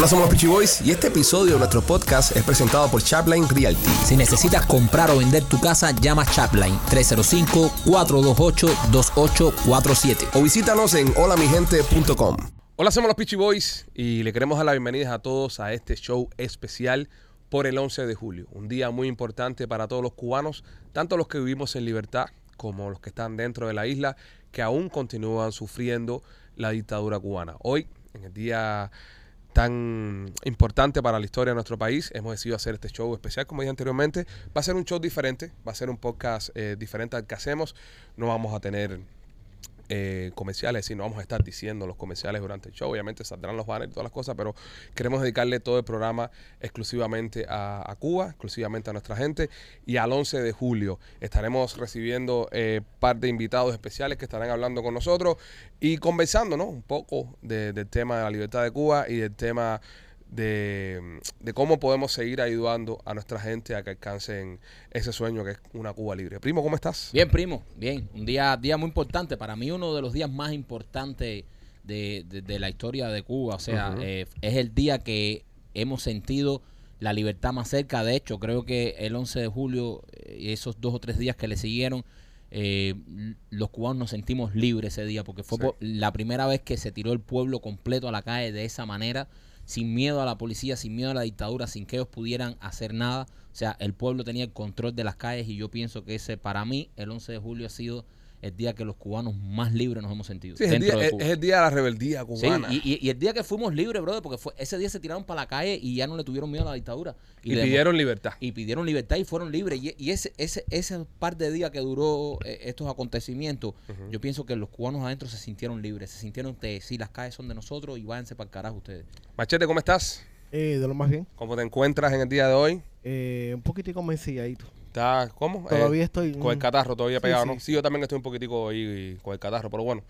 Hola, somos los Peachy Boys y este episodio de nuestro podcast es presentado por Chapline Realty. Si necesitas comprar o vender tu casa, llama Chapline 305-428-2847. O visítanos en holamigente.com. Hola, somos los Peachy Boys y le queremos dar la bienvenida a todos a este show especial por el 11 de julio. Un día muy importante para todos los cubanos, tanto los que vivimos en libertad como los que están dentro de la isla, que aún continúan sufriendo la dictadura cubana. Hoy, en el día tan importante para la historia de nuestro país, hemos decidido hacer este show especial, como dije anteriormente. Va a ser un show diferente, va a ser un podcast eh, diferente al que hacemos. No vamos a tener eh, comerciales, y no vamos a estar diciendo los comerciales durante el show. Obviamente saldrán los banners y todas las cosas, pero queremos dedicarle todo el programa exclusivamente a, Cuba, exclusivamente a nuestra gente. Y al 11 de julio estaremos recibiendo eh, par de invitados especiales que estarán hablando con nosotros y conversando ¿no? un poco de- del tema de la libertad de Cuba y del tema de, de cómo podemos seguir ayudando a nuestra gente a que alcancen ese sueño que es una Cuba libre. Primo, ¿cómo estás? Bien, primo, bien. Un día, día muy importante. Para mí, uno de los días más importantes de, de- de la historia de Cuba. O sea, eh, es el día que hemos sentido la libertad más cerca. De hecho, creo que el 11 de julio eh, y esos dos o tres días que le siguieron, eh, los cubanos nos sentimos libres ese día, porque fue Sí. por- la primera vez que se tiró el pueblo completo a la calle de esa manera, sin miedo a la policía, sin miedo a la dictadura, sin que ellos pudieran hacer nada. O sea, el pueblo tenía el control de las calles y yo pienso que ese, para mí, el 11 de julio ha sido el día que los cubanos más libres nos hemos sentido. Sí, es el, dentro día, de es, Cuba. es el día de la rebeldía Sí, cubana. y, y- y el día que fuimos libres, brother, porque fue, ese día se tiraron para la calle y ya no le tuvieron miedo a la dictadura. y le- pidieron libertad. y pidieron libertad y fueron libres. Y, y ese, ese, ese par de días que duró eh, estos acontecimientos, yo pienso que los cubanos adentro se sintieron libres, se sintieron que sí, las calles son de nosotros y váyanse para el carajo ustedes. Machete, ¿cómo estás? Eh, de lo más bien. ¿Cómo te encuentras en el día de hoy? Eh, un poquitico mencilladito. ¿Estás cómo? Todavía Eh, estoy. con el mm, catarro todavía sí, pegado, sí. ¿no? Sí, yo también estoy un poquitico ahí con el catarro, pero bueno,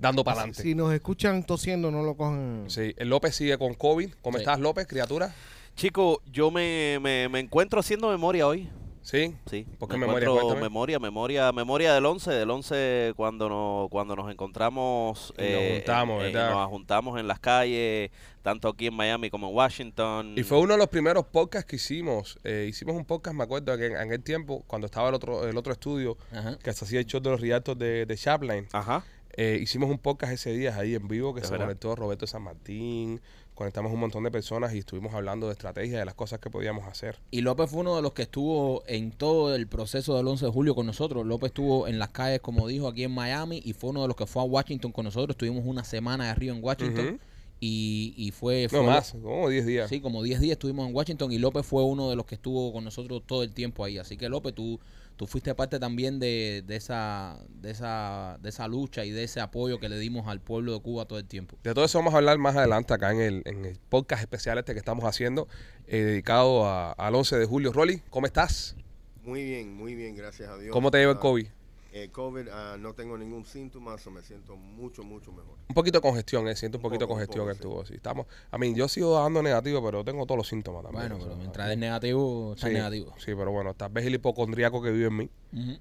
dando para adelante. Si nos escuchan tosiendo, no lo cojan. Sí, el López sigue con COVID. ¿Cómo Sí. estás, López, criatura? Chico, yo me, me, me encuentro haciendo memoria hoy. Sí. Sí. ¿Por qué me memoria? memoria, memoria, memoria del 11, del 11 cuando nos, cuando nos encontramos. Y nos juntamos, en- ¿verdad? nos juntamos en las calles, tanto aquí en Miami como en Washington. Y fue uno de los primeros podcasts que hicimos. Eh, hicimos un podcast, me acuerdo, que en, en aquel tiempo, cuando estaba el otro, el otro estudio, Ajá. que se hacía el show de los rialtos de, de Chapline. Ajá. Eh, hicimos un podcast ese día ahí en vivo que Es se verdad. conectó Roberto San Martín, conectamos un montón de personas y estuvimos hablando de estrategia, de las cosas que podíamos hacer. Y López fue uno de los que estuvo en todo el proceso del 11 de julio con nosotros. López estuvo en las calles, como dijo, aquí en Miami y fue uno de los que fue a Washington con nosotros. Estuvimos una semana de arriba en Washington y, y fue... No fue- más, como 10 días. Sí, como 10 días estuvimos en Washington y López fue uno de los que estuvo con nosotros todo el tiempo ahí. Así que López, tú, tú fuiste parte también de, de esa, de, esa, de esa lucha y de ese apoyo que le dimos al pueblo de Cuba todo el tiempo. De todo eso vamos a hablar más adelante acá en el, en el podcast especial este que estamos haciendo, eh, dedicado a- al 11 de julio. Rolly, ¿cómo estás? Muy bien, muy bien, gracias a Dios. ¿Cómo te lleva el Ah, COVID? Eh, COVID, ah, no tengo ningún síntoma, so me siento mucho, mucho mejor. Un poquito de congestión, eh, siento un Un poquito de congestión en sí. Estamos, a mí, yo sigo dando negativo, pero tengo todos los síntomas también. Bueno, pero mientras es negativo, está sí, negativo. Sí, pero bueno, tal vez el hipocondríaco que vive en mí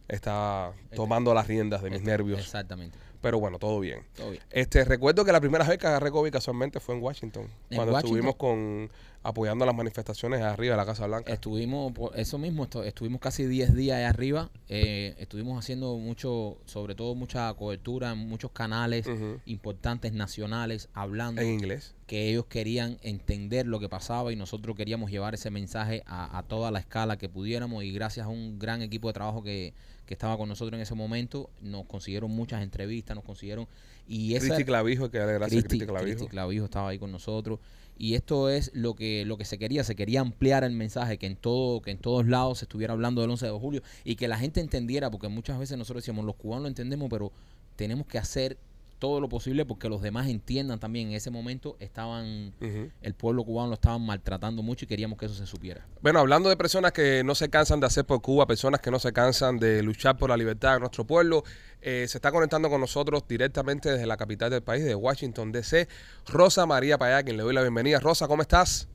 Está tomando las riendas de mis Está- nervios. Exactamente. Pero bueno, todo bien. Todo bien. Este, recuerdo que la primera vez que agarré COVID casualmente fue en Washington. ¿En cuando Washington? estuvimos con apoyando las manifestaciones arriba de la Casa Blanca. Estuvimos, por eso mismo, estu- estuvimos casi 10 días ahí arriba. eh, estuvimos haciendo mucho, sobre todo mucha cobertura en muchos canales importantes nacionales, hablando. En inglés. Que ellos querían entender lo que pasaba y nosotros queríamos llevar ese mensaje a, a toda la escala que pudiéramos y gracias a un gran equipo de trabajo que, que estaba con nosotros en ese momento nos consiguieron muchas entrevistas, nos consiguieron y esa Cristi Clavijo, que gracias a Cristi, Cristi Clavijo. Cristi Clavijo estaba ahí con nosotros y esto es lo que lo que se quería, se quería ampliar el mensaje que en todo que en todos lados se estuviera hablando del 11 de julio y que la gente entendiera porque muchas veces nosotros decíamos los cubanos lo entendemos, pero tenemos que hacer todo lo posible porque los demás entiendan también. En ese momento estaban, el pueblo cubano lo estaban maltratando mucho y queríamos que eso se supiera. Bueno, hablando de personas que no se cansan de hacer por Cuba, personas que no se cansan de luchar por la libertad de nuestro pueblo, eh, se está conectando con nosotros directamente desde la capital del país, de Washington, D.C., Rosa María Payá, quien le doy la bienvenida. Rosa, ¿cómo estás?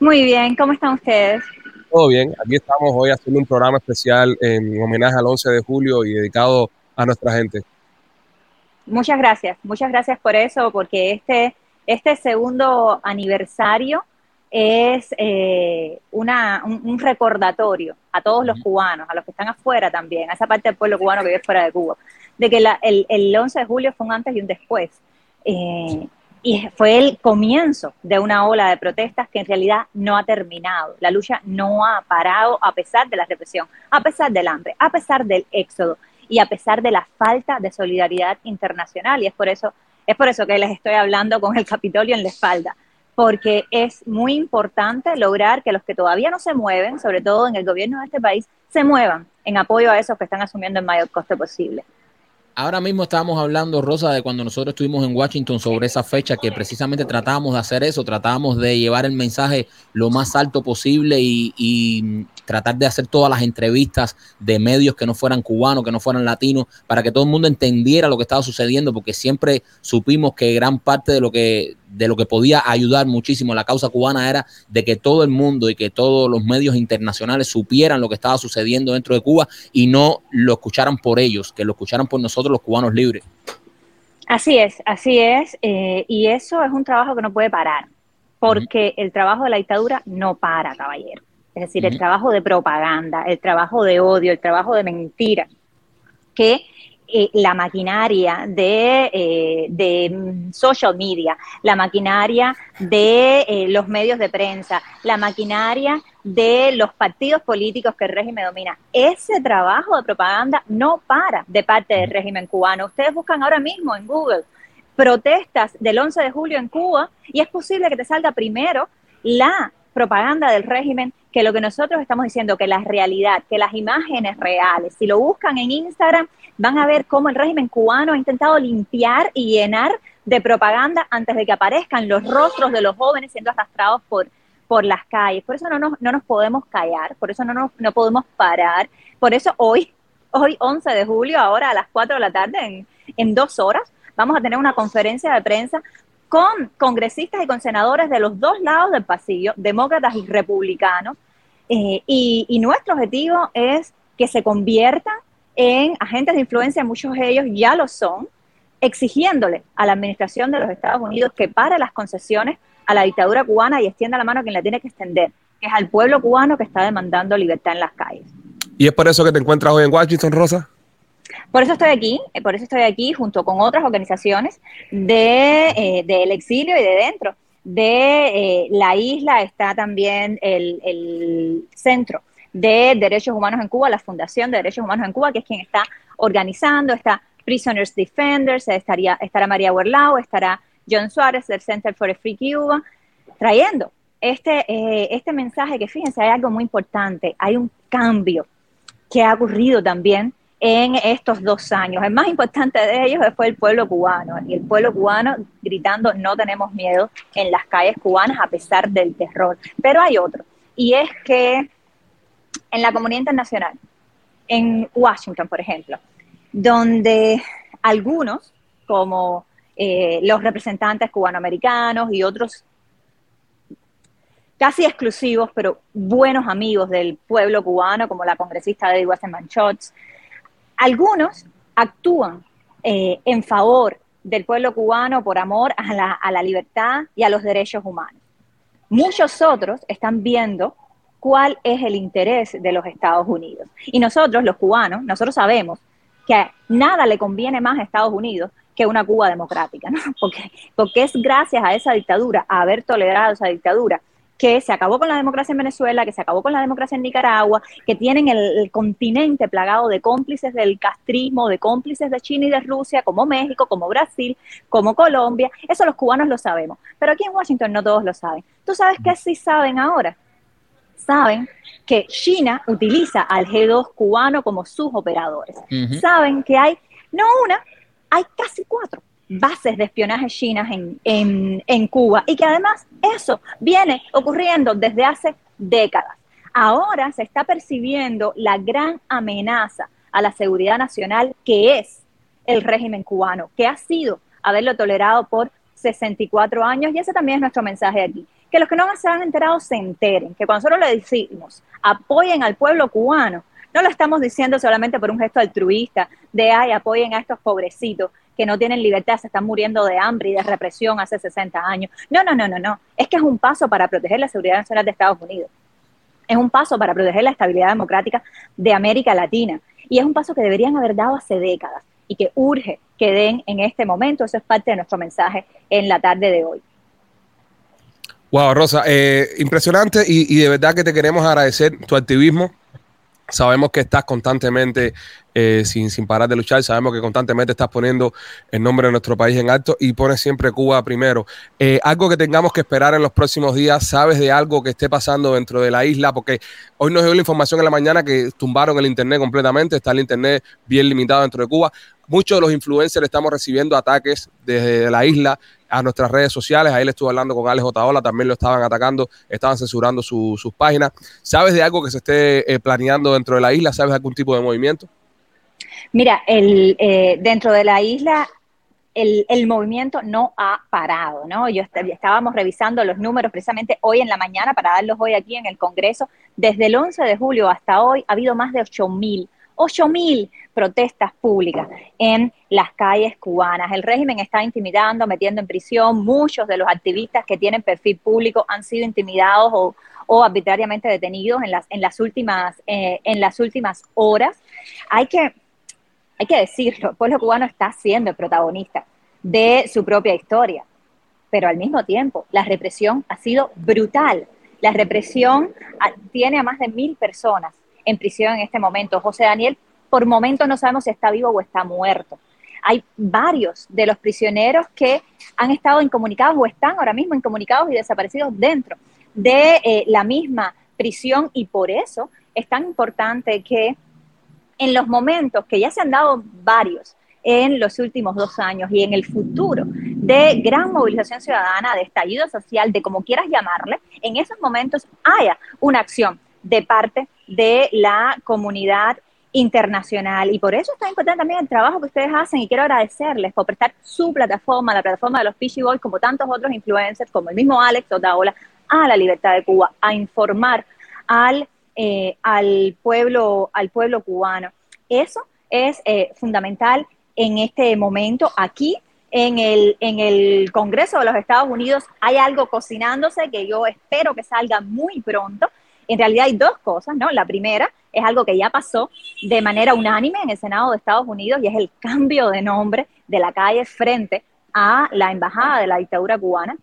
Muy bien, ¿cómo están ustedes? Todo bien, aquí estamos hoy haciendo un programa especial en homenaje al 11 de julio y dedicado a nuestra gente. Muchas gracias, muchas gracias por eso, porque este este segundo aniversario es eh, una, un, un recordatorio a todos los cubanos, a los que están afuera también, a esa parte del pueblo cubano que vive fuera de Cuba, de que la- el, el 11 de julio fue un antes y un después. Eh, y fue el comienzo de una ola de protestas que en realidad no ha terminado. La lucha no ha parado a pesar de la represión, a pesar del hambre, a pesar del éxodo y a pesar de la falta de solidaridad internacional. Y es por eso, es por eso que les estoy hablando con el Capitolio en la espalda, porque es muy importante lograr que los que todavía no se mueven, sobre todo en el gobierno de este país, se muevan en apoyo a esos que están asumiendo el mayor coste posible. Ahora mismo estábamos hablando, Rosa, de cuando nosotros estuvimos en Washington sobre esa fecha, que precisamente tratábamos de hacer eso, tratábamos de llevar el mensaje lo más alto posible y, y tratar de hacer todas las entrevistas de medios que no fueran cubanos, que no fueran latinos, para que todo el mundo entendiera lo que estaba sucediendo, porque siempre supimos que gran parte de lo que de lo que podía ayudar muchísimo a la causa cubana era de que todo el mundo y que todos los medios internacionales supieran lo que estaba sucediendo dentro de Cuba y no lo escucharan por ellos, que lo escucharan por nosotros los cubanos libres. Así es, así es, eh, y eso es un trabajo que no puede parar, porque el trabajo de la dictadura no para, caballero. Es decir, el trabajo de propaganda, el trabajo de odio, el trabajo de mentira, que eh, la maquinaria de, eh, de social media, la maquinaria de eh, los medios de prensa, la maquinaria de los partidos políticos que el régimen domina. Ese trabajo de propaganda no para de parte del régimen cubano. Ustedes buscan ahora mismo en Google protestas del 11 de julio en Cuba y es posible que te salga primero la propaganda del régimen que lo que nosotros estamos diciendo, que la realidad, que las imágenes reales, si lo buscan en Instagram, van a ver cómo el régimen cubano ha intentado limpiar y llenar de propaganda antes de que aparezcan los rostros de los jóvenes siendo arrastrados por, por las calles. Por eso no nos, no nos podemos callar, por eso no, nos, no podemos parar. Por eso hoy, hoy 11 de julio, ahora a las 4 de la tarde, en, en dos horas, vamos a tener una conferencia de prensa con congresistas y con senadores de los dos lados del pasillo, demócratas y republicanos, eh, y, y nuestro objetivo es que se conviertan en agentes de influencia, muchos de ellos ya lo son, exigiéndole a la administración de los Estados Unidos que pare las concesiones a la dictadura cubana y extienda la mano a quien la tiene que extender, que es al pueblo cubano que está demandando libertad en las calles. ¿Y es por eso que te encuentras hoy en Washington, Rosa? Por eso estoy aquí, eh, por eso estoy aquí junto con otras organizaciones de, eh, del exilio y de dentro. De eh, la isla está también el, el Centro de Derechos Humanos en Cuba, la Fundación de Derechos Humanos en Cuba, que es quien está organizando, está Prisoners Defenders, estaría, estará María Huerlau, estará John Suárez del Center for a Free Cuba, trayendo este, eh, este mensaje que fíjense, hay algo muy importante, hay un cambio que ha ocurrido también en estos dos años. El más importante de ellos fue el pueblo cubano, y el pueblo cubano gritando no tenemos miedo en las calles cubanas a pesar del terror. Pero hay otro, y es que en la comunidad internacional, en Washington, por ejemplo, donde algunos, como eh, los representantes cubanoamericanos y otros casi exclusivos, pero buenos amigos del pueblo cubano, como la congresista Wasserman Schultz, algunos actúan eh, en favor del pueblo cubano por amor a la, libertad y a los derechos humanos. Muchos otros están viendo cuál es el interés de los Estados Unidos. Y nosotros, los cubanos, nosotros sabemos que nada le conviene más a Estados Unidos que una Cuba democrática, ¿no? Porque, porque es gracias a esa dictadura, a haber tolerado esa dictadura, que se acabó con la democracia en Venezuela, que se acabó con la democracia en Nicaragua, que tienen el, el, continente plagado de cómplices del castrismo, de cómplices de China y de Rusia, como México, como Brasil, como Colombia. Eso los cubanos lo sabemos. Pero aquí en Washington no todos lo saben. ¿Tú sabes qué sí saben ahora? Saben que China utiliza al G2 cubano como sus operadores. Uh -huh. Saben que hay, no una, hay casi cuatro bases de espionaje chinas en, en, en, Cuba y que además eso viene ocurriendo desde hace décadas. Ahora se está percibiendo la gran amenaza a la seguridad nacional que es el régimen cubano, que ha sido haberlo tolerado por 64 años y ese también es nuestro mensaje aquí. Que los que no se han enterado se enteren, que cuando nosotros le decimos apoyen al pueblo cubano, no lo estamos diciendo solamente por un gesto altruista de ay, apoyen a estos pobrecitos, que no tienen libertad se están muriendo de hambre y de represión hace 60 años. No, no, no, no, no. Es que es un paso para proteger la seguridad nacional de Estados Unidos. Es un paso para proteger la estabilidad democrática de América Latina. Y es un paso que deberían haber dado hace décadas y que urge que den en este momento. Eso es parte de nuestro mensaje en la tarde de hoy. Wow, Rosa, eh, impresionante y, y de verdad que te queremos agradecer tu activismo. Sabemos que estás constantemente eh, sin, sin parar de luchar, sabemos que constantemente estás poniendo el nombre de nuestro país en alto y pones siempre Cuba primero. Eh, algo que tengamos que esperar en los próximos días, ¿sabes de algo que esté pasando dentro de la isla? Porque hoy nos dio la información en la mañana que tumbaron el Internet completamente, está el Internet bien limitado dentro de Cuba. Muchos de los influencers estamos recibiendo ataques desde la isla a nuestras redes sociales. Ahí le estuve hablando con Alex Otaola, también lo estaban atacando, estaban censurando su- sus páginas. ¿Sabes de algo que se esté eh, planeando dentro de la isla? ¿Sabes de algún tipo de movimiento? Mira, el, eh, dentro de la isla el, el movimiento no ha parado, ¿no? Yo est- estábamos revisando los números precisamente hoy en la mañana para darlos hoy aquí en el Congreso. Desde el 11 de julio hasta hoy ha habido más de 8 mil, 8 mil protestas públicas en las calles cubanas. El régimen está intimidando, metiendo en prisión. Muchos de los activistas que tienen perfil público han sido intimidados o, arbitrariamente detenidos en las, en las, últimas, eh, en las últimas horas. Hay que hay que decirlo, el pueblo cubano está siendo el protagonista de su propia historia, pero al mismo tiempo la represión ha sido brutal. La represión ah, tiene a más de mil personas en prisión en este momento. José Daniel, por momentos no sabemos si está vivo o está muerto. Hay varios de los prisioneros que han estado incomunicados o están ahora mismo incomunicados y desaparecidos dentro de eh, la misma prisión y por eso es tan importante que en los momentos que ya se han dado varios en los últimos dos años y en el futuro de gran movilización ciudadana, de estallido social, de como quieras llamarle, en esos momentos haya una acción de parte de la comunidad internacional. Y por eso es tan importante también el trabajo que ustedes hacen y quiero agradecerles por prestar su plataforma, la plataforma de los Peachy Boys, como tantos otros influencers, como el mismo Alex Otaola, a la libertad de Cuba, a informar al eh, al, pueblo, al pueblo cubano. Eso es eh, fundamental en este momento aquí. En el, en el Congreso de los Estados Unidos hay algo cocinándose que yo espero que salga muy pronto. En realidad hay dos cosas, ¿no? La primera es algo que ya pasó de manera unánime en el Senado de Estados Unidos y es el cambio de nombre de la calle frente a la embajada de la dictadura cubana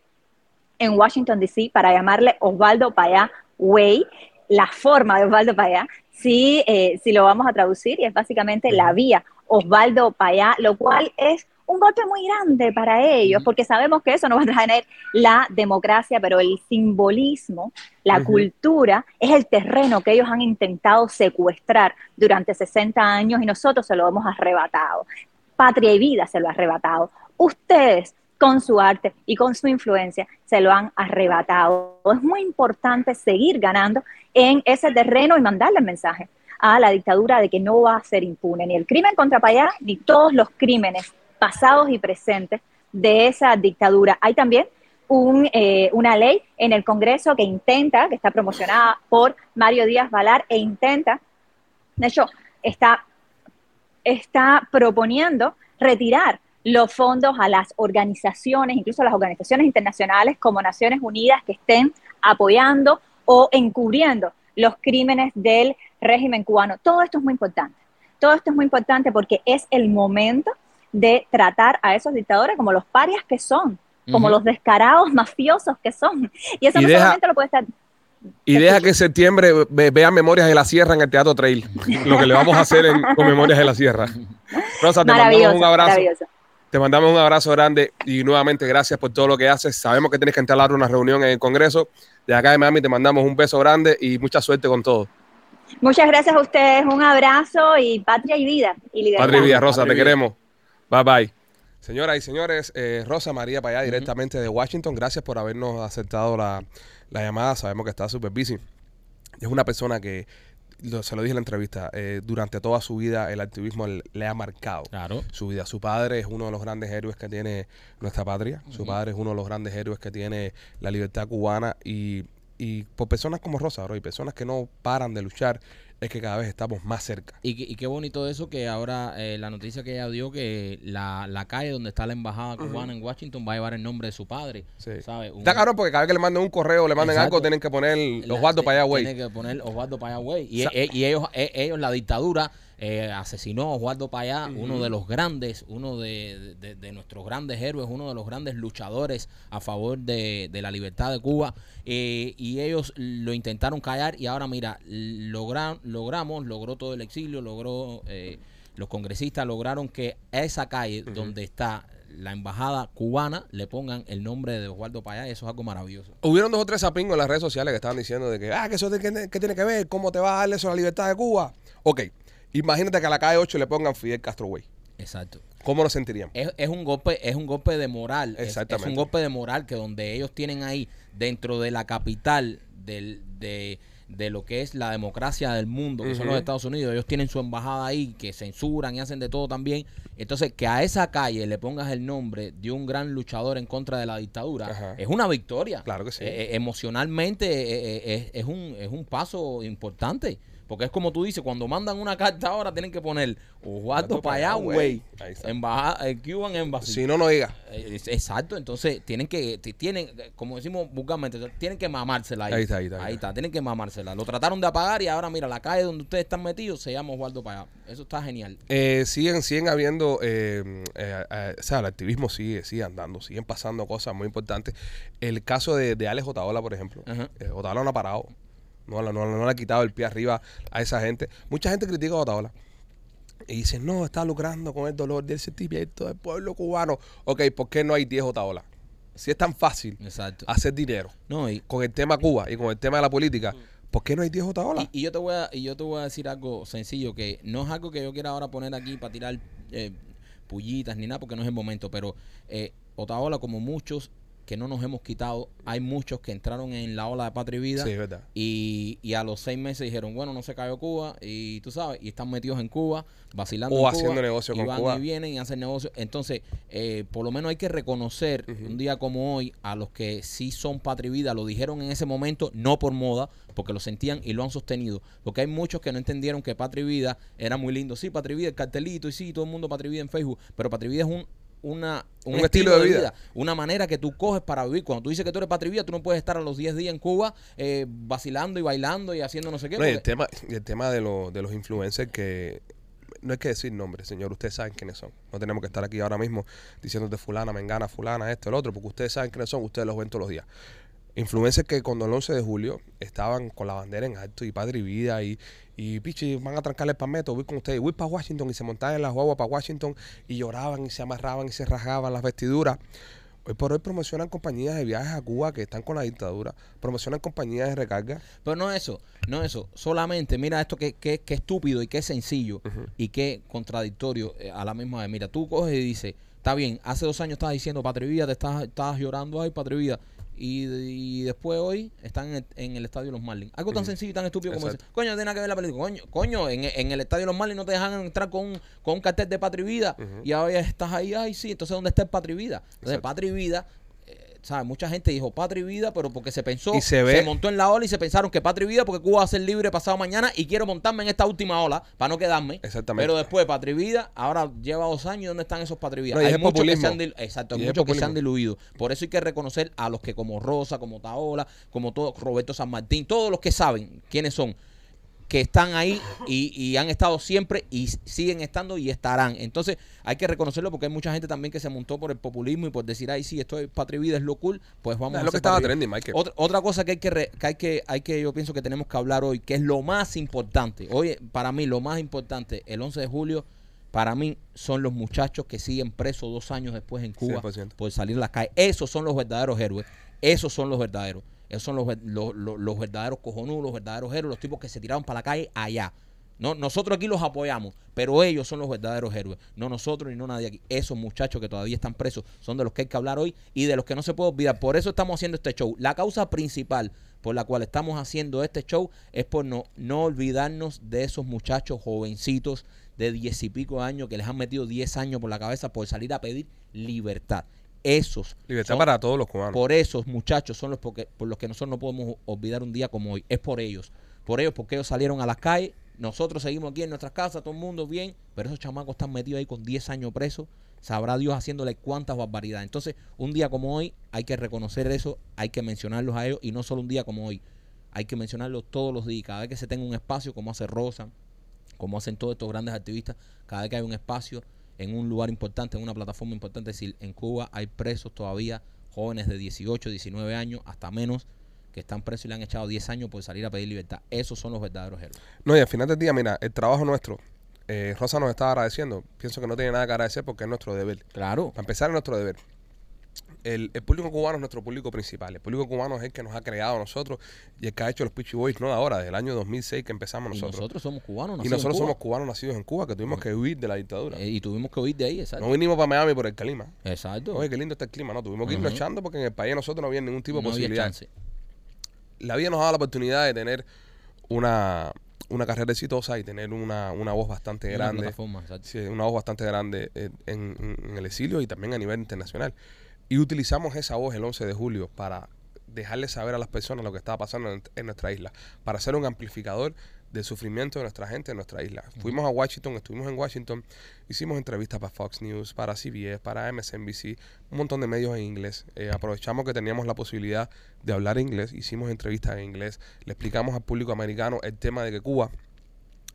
en Washington, D.C. para llamarle Osvaldo Payá Way la forma de Osvaldo Payá, si, eh, si lo vamos a traducir, y es básicamente la vía Osvaldo Payá, lo cual es un golpe muy grande para ellos, porque sabemos que eso no va a traer la democracia, pero el simbolismo, la cultura, es el terreno que ellos han intentado secuestrar durante 60 años y nosotros se lo hemos arrebatado. Patria y vida se lo ha arrebatado. Ustedes con su arte y con su influencia se lo han arrebatado. Es muy importante seguir ganando en ese terreno y mandarle el mensaje a la dictadura de que no va a ser impune ni el crimen contra Payá ni todos los crímenes pasados y presentes de esa dictadura. Hay también un, eh, una ley en el Congreso que intenta, que está promocionada por Mario Díaz Valar, e intenta, de hecho, está, está proponiendo retirar los fondos a las organizaciones, incluso a las organizaciones internacionales como Naciones Unidas que estén apoyando o encubriendo los crímenes del régimen cubano. Todo esto es muy importante. Todo esto es muy importante porque es el momento de tratar a esos dictadores como los parias que son, como los descarados mafiosos que son. Y eso Y no deja- solamente lo puede estar Y deja que en septiembre ve- vean Memorias de la Sierra en el Teatro Trail. Lo que le vamos a hacer en- con Memorias de la Sierra. Rosa, te mandamos un abrazo. Te mandamos un abrazo grande y nuevamente gracias por todo lo que haces. Sabemos que tienes que entrar a una reunión en el Congreso. De acá de Miami te mandamos un beso grande y mucha suerte con todo. Muchas gracias a ustedes, un abrazo y patria y vida. Y libertad. Padre Villa, Rosa, Padre te queremos. Bye bye. Señoras y señores, eh, Rosa María para allá directamente de Washington. Gracias por habernos aceptado la, la llamada. Sabemos que está súper busy. Es una persona que, lo- se lo dije en la entrevista, eh, durante toda su vida el activismo le, le ha marcado Claro. su vida. Su padre es uno de los grandes héroes que tiene nuestra patria. Su padre es uno de los grandes héroes que tiene la libertad cubana y, y por personas como Rosa, bro, y personas que no paran de luchar es que cada vez estamos más cerca. Y, qué- y qué bonito eso que ahora eh, la noticia que ella dio que la, la calle donde está la embajada cubana en Washington va a llevar el nombre de su padre. Sí. ¿sabes? Un- Está cabrón porque cada vez que le manden un correo o le manden Exacto. algo, tienen que poner la- Osvaldo para allá, güey. Tiene que poner Osvaldo Payá, güey. Y, e- y ellos, e- ellos, la dictadura, eh, asesinó a Osvaldo Payá, uno de los grandes, uno de, de- de nuestros grandes héroes, uno de los grandes luchadores a favor de, de la libertad de Cuba. eh, y ellos lo intentaron callar y ahora, mira, logra- logramos, logró todo el exilio, logró... eh, los congresistas lograron que a esa calle donde está la embajada cubana le pongan el nombre de Osvaldo Payá y eso es algo maravilloso. Hubieron dos o tres sapingos en las redes sociales que estaban diciendo de que, ah, que eso de- que, que tiene que ver, cómo te va a darle eso a la libertad de Cuba. Ok, imagínate que a la calle 8 le pongan Fidel Castro, güey. Exacto. ¿Cómo nos sentiríamos? Es, es un golpe, es un golpe de moral. Es- Es, Exactamente. un golpe de moral que donde ellos tienen ahí, dentro de la capital del, de, de lo que es la democracia del mundo, que son los Estados Unidos, ellos tienen su embajada ahí, que censuran y hacen de todo también. Entonces, que a esa calle le pongas el nombre de un gran luchador en contra de la dictadura, Ajá. es una victoria. Claro que sí. Eh, eh, emocionalmente eh, eh, es, es un, es un paso importante. Porque es como tú dices, cuando mandan una carta ahora tienen que poner Osvaldo Payá, Payá, güey. Embajada, Cuban Embassy. Si no, no diga. Exacto, entonces tienen que, ti- tienen, como decimos vulgarmente, tienen que mamársela ahí. Ahí está, ahí está, ahí está, tienen que mamársela. Lo trataron de apagar y ahora mira, la calle donde ustedes están metidos se llama Osvaldo Payá. Eso está genial. Eh, siguen, siguen habiendo, eh, eh, eh, o sea, el activismo sigue, sigue andando, siguen pasando cosas muy importantes. El caso de, de Alex Otaola, por ejemplo. Otaola no ha parado. No, no, no, no le ha quitado el pie arriba a esa gente. Mucha gente critica a Otaola. Y dicen, no, está lucrando con el dolor del sentimiento del pueblo cubano. Ok, ¿por qué no hay 10 Otaola? Si es tan fácil Exacto. hacer dinero No, y, con el tema Cuba y con el tema de la política, ¿por qué no hay 10 Otaola? y, y yo te voy a, y yo te voy a decir algo sencillo, que no es algo que yo quiera ahora poner aquí para tirar eh, pullitas ni nada, porque no es el momento, pero eh, Otaola, como muchos que no nos hemos quitado, hay muchos que entraron en la ola de Patria y Vida Sí, es verdad. Y, y a los seis meses dijeron, bueno, no se cayó Cuba, y tú sabes, y están metidos en Cuba, vacilando O en haciendo Cuba, negocio y con van Cuba. y vienen y hacen negocio. Entonces, eh, por lo menos hay que reconocer un día como hoy a los que sí son patria y vida, lo dijeron en ese momento, no por moda, porque lo sentían y lo han sostenido. Porque hay muchos que no entendieron que patria y vida era muy lindo. Sí, patria y vida, el cartelito, y sí, todo el mundo patria y vida en Facebook, pero patria y vida es un una, un, Un estilo, estilo de vida. vida. una manera que tú coges para vivir. Cuando tú dices que tú eres vida, tú no puedes estar a los 10 días en Cuba eh, vacilando y bailando y haciendo no sé qué. No, el tema, el tema de, lo- de los influencers que no hay que decir nombres, señor. Ustedes saben quiénes son. No tenemos que estar aquí ahora mismo diciéndote fulana, mengana, fulana, esto, el otro, porque ustedes saben quiénes son. Ustedes los ven todos los días. Influencers que cuando el 11 de julio estaban con la bandera en alto y padre y vida y, y pichi, van a trancarle el palmetto, voy con ustedes, voy para Washington y se montaban en las guaguas para Washington y lloraban y se amarraban y se rasgaban las vestiduras. Hoy por hoy promocionan compañías de viajes a Cuba que están con la dictadura, promocionan compañías de recarga. Pero no eso, no eso. Solamente, mira esto que, que, que estúpido y que sencillo y que contradictorio eh, a la misma vez. Mira, tú coges y dices, está bien, hace dos años estabas diciendo Patria Vida, te estás, estabas llorando, ay, Patria Vida. Y, y después hoy están en el, en el estadio de los Marlins. Algo tan sencillo y tan estúpido como decir, coño, no tiene nada que ver la película. Coño, coño en, en el estadio de los Marlins no te dejan entrar con un, con un cartel de Patria y Vida. Y ahora estás ahí, ay, sí, entonces ¿dónde está el Patria y Vida? Entonces, y Vida, ¿sabes? Mucha gente dijo Patria y Vida, pero porque se pensó, Y se ve- montó en la ola y se pensaron que Patria y Vida porque Cuba va a ser libre pasado mañana y quiero montarme en esta última ola para no quedarme. Exactamente. Pero después Patria y Vida, ahora lleva dos años, ¿dónde están esos Patria y Vida? No, y hay muchos que se han exacto, hay muchos que se han diluido. Por eso hay que reconocer a los que como Rosa, como Taola, como todo Roberto San Martín, todos los que saben quiénes son que están ahí y, y han estado siempre y siguen estando y estarán. Entonces hay que reconocerlo porque hay mucha gente también que se montó por el populismo y por decir, ay, sí, esto es patria vida, es lo cool, pues vamos Es a lo que estaba trending, Michael. Otra, otra cosa que hay que, re- que hay que hay que yo pienso que tenemos que hablar hoy, que es lo más importante. Hoy para mí lo más importante, el 11 de julio, para mí son los muchachos que siguen presos dos años después en Cuba 100%. por salir a las calles. Esos son los verdaderos héroes. Esos son los verdaderos. Esos son los, los- los verdaderos cojonudos, los verdaderos héroes, los tipos que se tiraron para la calle allá. No, nosotros aquí los apoyamos, pero ellos son los verdaderos héroes. No nosotros ni no nadie aquí. Esos muchachos que todavía están presos son de los que hay que hablar hoy y de los que no se puede olvidar. Por eso estamos haciendo este show. La causa principal por la cual estamos haciendo este show es por no, no olvidarnos de esos muchachos jovencitos de diez y pico años que les han metido diez años por la cabeza por salir a pedir libertad. Esos Libertad son- para todos los cubanos. por esos muchachos son los porque, por los que nosotros no podemos olvidar un día como hoy. Es por ellos. Por ellos, porque ellos salieron a las calles, Nosotros seguimos aquí en nuestras casas, todo el mundo bien, pero esos chamacos están metidos ahí con 10 años presos. Sabrá Dios haciéndole cuántas barbaridades. Entonces, un día como hoy, hay que reconocer eso, hay que mencionarlos a ellos, y no solo un día como hoy, hay que mencionarlos todos los días. Cada vez que se tenga un espacio, como hace Rosa, como hacen todos estos grandes activistas, cada vez que hay un espacio en un lugar importante, en una plataforma importante, es decir, en Cuba hay presos todavía, jóvenes de 18, 19 años, hasta menos, que están presos y le han echado 10 años por salir a pedir libertad. Esos son los verdaderos héroes. No, y al final del día, mira, el trabajo nuestro, eh, Rosa nos está agradeciendo. Pienso que no tiene nada que agradecer porque es nuestro deber. Claro. Para empezar, es nuestro deber. El, el público cubano es nuestro público principal. El público cubano es el que nos ha creado a nosotros y el que ha hecho los Pitchy Boys, no de ahora, desde el año 2006 que empezamos Y nosotros. nosotros somos cubanos, y nacidos en nosotros Cuba. somos cubanos nacidos en Cuba, que tuvimos que huir de la dictadura. Eh, y tuvimos que huir de ahí, exacto. no vinimos para Miami por el clima. exacto. Oye, qué lindo está el clima. No, tuvimos que irnos Ujú. echando porque en el país de nosotros no había ningún tipo de no había posibilidad. chance. la vida nos ha dado la oportunidad de tener una, una carrera exitosa y tener una, una voz bastante Una grande. Sí, una voz bastante grande eh, en, en- en el exilio y también a nivel internacional. Y utilizamos esa voz el 11 de julio para dejarle saber a las personas lo que estaba pasando en, en nuestra isla, para ser un amplificador del sufrimiento de nuestra gente en nuestra isla. Fuimos a Washington, estuvimos en Washington, hicimos entrevistas para Fox News, para CBS, para MSNBC, un montón de medios en inglés. Eh, aprovechamos que teníamos la posibilidad de hablar inglés, hicimos entrevistas en inglés, le explicamos al público americano el tema de que Cuba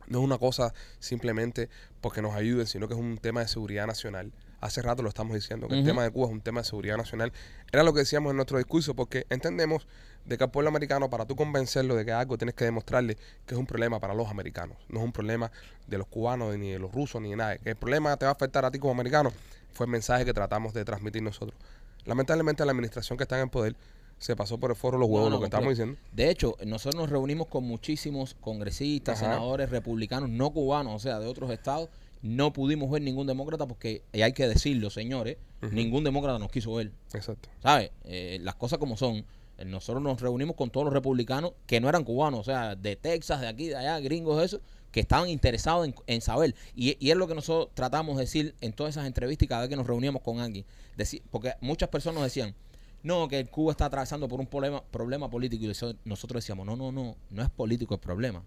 no es una cosa simplemente porque nos ayuden, sino que es un tema de seguridad nacional. Hace rato lo estamos diciendo, que el tema de Cuba es un tema de seguridad nacional. Era lo que decíamos en nuestro discurso, porque entendemos de que al pueblo americano, para tú convencerlo de que algo, tienes que demostrarle que es un problema para los americanos. No es un problema de los cubanos, ni de los rusos, ni de nada. Que el problema te va a afectar a ti como americano fue el mensaje que tratamos de transmitir nosotros. Lamentablemente la administración que está en el poder se pasó por el foro los huevos, no, lo que estamos diciendo. De hecho, nosotros nos reunimos con muchísimos congresistas, Ajá. senadores republicanos, no cubanos, o sea, de otros estados. No pudimos ver ningún demócrata porque, y hay que decirlo, señores, ningún demócrata nos quiso ver. Exacto. ¿Sabes? Eh, las cosas como son. Eh, Nosotros nos reunimos con todos los republicanos que no eran cubanos, o sea, de Texas, de aquí, de allá, gringos, eso, que estaban interesados en, en saber. Y, y es lo que nosotros tratamos de decir en todas esas entrevistas y cada vez que nos reuníamos con alguien. Decir, porque muchas personas nos decían, no, que Cuba está atravesando por un problema, problema político. Y nosotros decíamos, no, no, no, no es político el problema.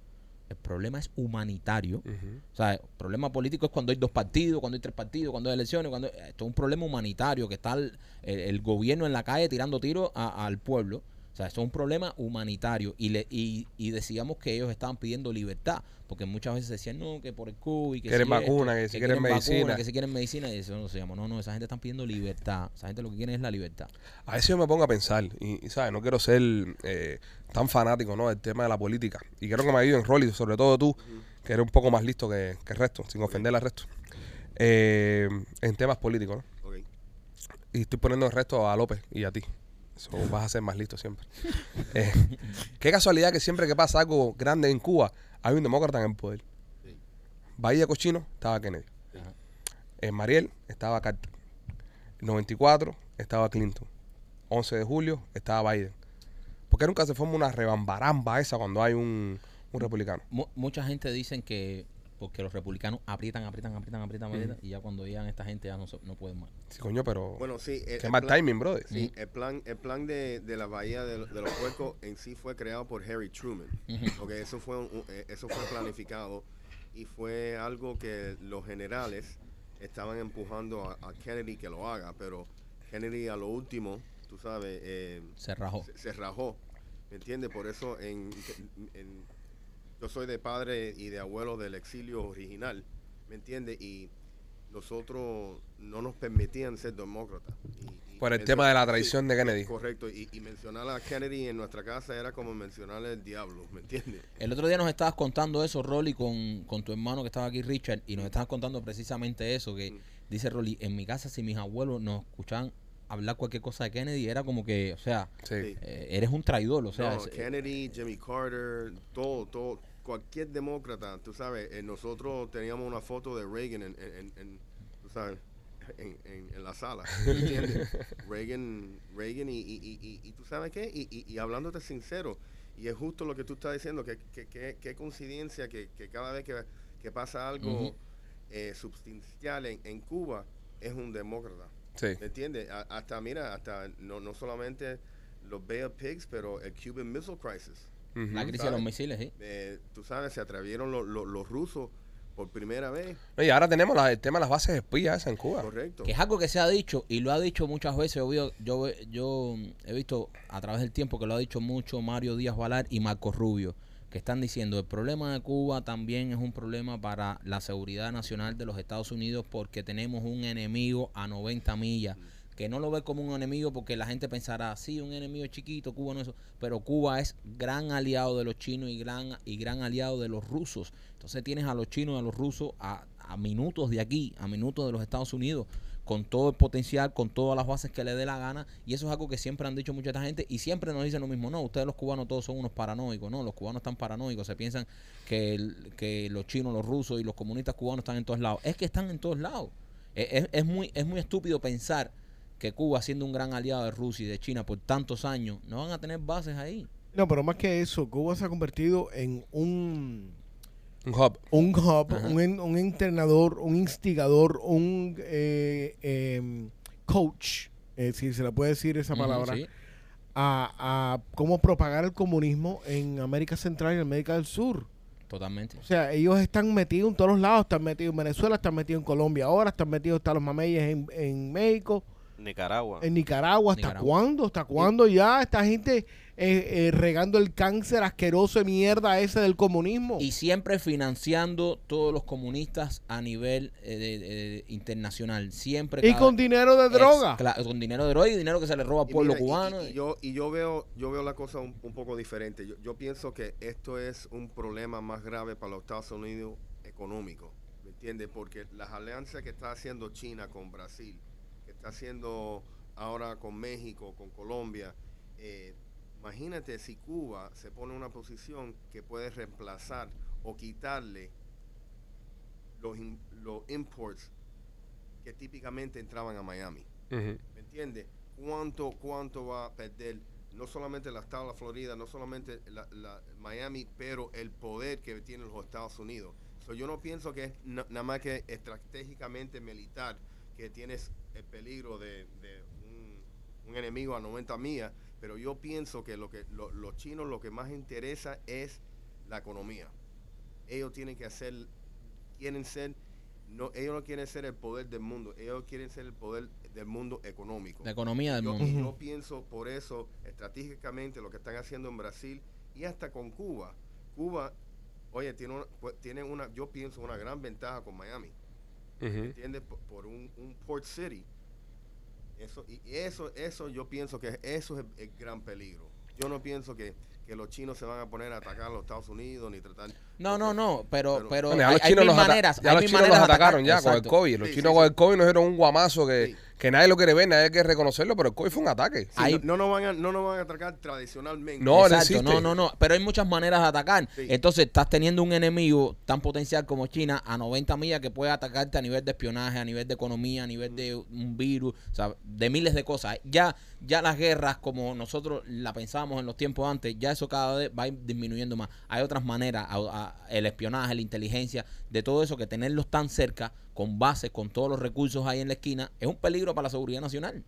El problema es humanitario. O sea, el problema político es cuando hay dos partidos, cuando hay tres partidos, cuando hay elecciones, cuando esto es un problema humanitario que está el, el- el gobierno en la calle tirando tiros al pueblo. O sea, esto es un problema humanitario y, le, y, y decíamos que ellos estaban pidiendo libertad, porque muchas veces decían, no, que por el COVID, que Quieren si esto, vacuna, que si quieren medicina. que si quieren medicina, y eso no se llama. No, no, esa gente está pidiendo libertad. Esa gente lo que quiere es la libertad. A veces yo me pongo a pensar, y, y, ¿sabes? No quiero ser eh, tan fanático, ¿no? Del tema de la política. Y quiero que me ayuden, Rolly, sobre todo tú, que eres un poco más listo que, que el resto, sin ofender al resto. Eh, en temas políticos, ¿no? Ok. Y estoy poniendo el resto a López y a ti. Eso vas a ser más listo siempre. Eh, qué casualidad que siempre que pasa algo grande en Cuba, hay un demócrata en el poder. Bahía Cochino estaba Kennedy. En Mariel estaba Carter. En 94 estaba Clinton. 11 de julio estaba Biden. ¿Por qué nunca se forma una rebambaramba esa cuando hay un, un republicano? Mu- mucha gente dicen que porque los republicanos aprietan, aprietan, aprietan, aprietan, aprietan, y ya cuando llegan esta gente ya no, no pueden más. Sí, coño, pero Bueno, sí. el- qué el mal plan- timing, brother. Sí, el plan, el plan de, de la Bahía de, de los Puercos en sí fue creado por Harry Truman. Ok, eso fue, un- eh, eso fue planificado y fue algo que los generales estaban empujando a, a Kennedy que lo haga, pero Kennedy a lo último, tú sabes, eh, Se rajó. se, se rajó. ¿Me entiendes? Por eso en, en- yo soy de padre y de abuelo del exilio original, ¿me entiendes? Y nosotros no nos permitían ser demócratas. Y- y Por el tema de la sí, traición de Kennedy. Correcto, y, y mencionar a Kennedy en nuestra casa era como mencionar al diablo, ¿me entiendes? El otro día nos estabas contando eso, Rolly, con, con tu hermano que estaba aquí, Richard, y nos estabas contando precisamente eso, que Mm. dice Rolly, en mi casa si mis abuelos nos escuchaban hablar cualquier cosa de Kennedy, era como que, o sea, Sí. Eh, eres un traidor, o sea, no, es- Kennedy, Jimmy Carter, todo, todo, cualquier demócrata, tú sabes, eh, nosotros teníamos una foto de Reagan en, en- en- en, tú sabes, en, en- en la sala. Reagan, Reagan y, y, y, y- y tú sabes qué, y, y, y hablándote sincero, y es justo lo que tú estás diciendo, que, que, que, que coincidencia que, que cada vez que, que pasa algo eh, substancial en, en Cuba, es un demócrata. Sí. ¿Me entiendes? Hasta, mira, hasta no, no solamente los Bay of Pigs, pero el Cuban Missile Crisis. La crisis de los misiles, sí. Eh, tú sabes, se atrevieron los, los- los rusos por primera vez. Y ahora tenemos la- el tema de las bases espías esas en Cuba. Correcto. Que es algo que se ha dicho y lo ha dicho muchas veces. Yo, yo, yo he visto a través del tiempo que lo ha dicho mucho Mario Díaz Valar y Marco Rubio, están diciendo el problema de Cuba también es un problema para la seguridad nacional de los Estados Unidos porque tenemos un enemigo a 90 millas. Que no lo ve como un enemigo porque la gente pensará, sí, un enemigo chiquito, Cuba no es eso. Pero Cuba es gran aliado de los chinos y gran, y gran aliado de los rusos. Entonces tienes a los chinos y a los rusos a, a minutos de aquí, a minutos de los Estados Unidos, con todo el potencial, con todas las bases que le dé la gana. Y eso es algo que siempre han dicho mucha gente y siempre nos dicen lo mismo. No, ustedes los cubanos todos son unos paranoicos. No, los cubanos están paranoicos. Se piensan que, los chinos, los rusos y los comunistas cubanos están en todos lados. Es que están en todos lados. Es, es- es muy, es muy estúpido pensar que Cuba, siendo un gran aliado de Rusia y de China por tantos años, no van a tener bases ahí. No, pero más que eso, Cuba se ha convertido en un, Un hub. un hub, un, en- un entrenador, un instigador, un eh, em, coach, eh, si se le puede decir esa palabra, sí. a, a cómo propagar el comunismo en América Central y en América del Sur. Totalmente. O sea, ellos están metidos en todos los lados, están metidos en Venezuela, están metidos en Colombia ahora, están metidos hasta los mameyes en, en México, Nicaragua. en Nicaragua. ¿Hasta Nicaragua. cuándo? ¿Hasta cuándo ya esta gente eh, eh, regando el cáncer asqueroso de mierda ese del comunismo? Y siempre financiando todos los comunistas a nivel eh, de- de- internacional. Siempre. Y cada- con dinero de droga. con dinero de droga y dinero que se le roba al Y pueblo mira, y- cubano. Y, y yo, y yo veo, yo veo la cosa un, un poco diferente. Yo, yo pienso que esto es un problema más grave para los Estados Unidos económico. ¿Me entiendes? Porque las alianzas que está haciendo China con Brasil, que está haciendo ahora con México, con Colombia, eh, imagínate si Cuba se pone en una posición que puede reemplazar o quitarle los, in- los imports que típicamente entraban a Miami. Ujú. ¿Me entiendes? ¿Cuánto, ¿Cuánto va a perder no solamente el estado de la Florida, no solamente la, la- Miami, pero el poder que tienen los Estados Unidos? So, yo no pienso que es na- nada más que estratégicamente militar, que tienes el peligro de, de un, un enemigo a 90 millas, pero yo pienso que lo que lo- los chinos lo que más interesa es la economía. Ellos tienen que hacer, quieren ser, no, ellos no quieren ser el poder del mundo, ellos quieren ser el poder del mundo económico. La economía del Yo, mundo. yo pienso por eso, estratégicamente, lo que están haciendo en Brasil y hasta con Cuba. Cuba, oye, tiene una, pues, tiene una yo pienso, una gran ventaja con Miami. Ujú. ¿Entiendes? Por, por un, un port city. Eso, y eso, eso yo pienso que eso es el, gran peligro. Yo no pienso que, que los chinos se van a poner a atacar a los Estados Unidos ni tratar. No, no, no, pero, Pero- Bueno, hay, los hay chinos, mil maneras. ya hay los mil chinos los atacaron atacar. ya con el. COVID. Los Sí, chinos sí, con sí. el COVID nos dieron un guamazo que, Sí. que nadie lo quiere ver, nadie quiere reconocerlo, pero el COVID fue un ataque. Sí, Hay- no, no nos van a, no nos van a atacar tradicionalmente. No, no Exacto, no, no, no, pero hay muchas maneras de atacar. Sí. Entonces estás teniendo un enemigo tan potencial como China a 90 millas que puede atacarte a nivel de espionaje, a nivel de economía, a nivel de un virus, o sea, de miles de cosas. Ya, ya las guerras como nosotros la pensábamos en los tiempos antes, ya eso cada vez va disminuyendo más. Hay otras maneras, a- a- el espionaje, la inteligencia, de todo eso que tenerlos tan cerca, con bases, con todos los recursos ahí en la esquina, es un peligro para la seguridad nacional.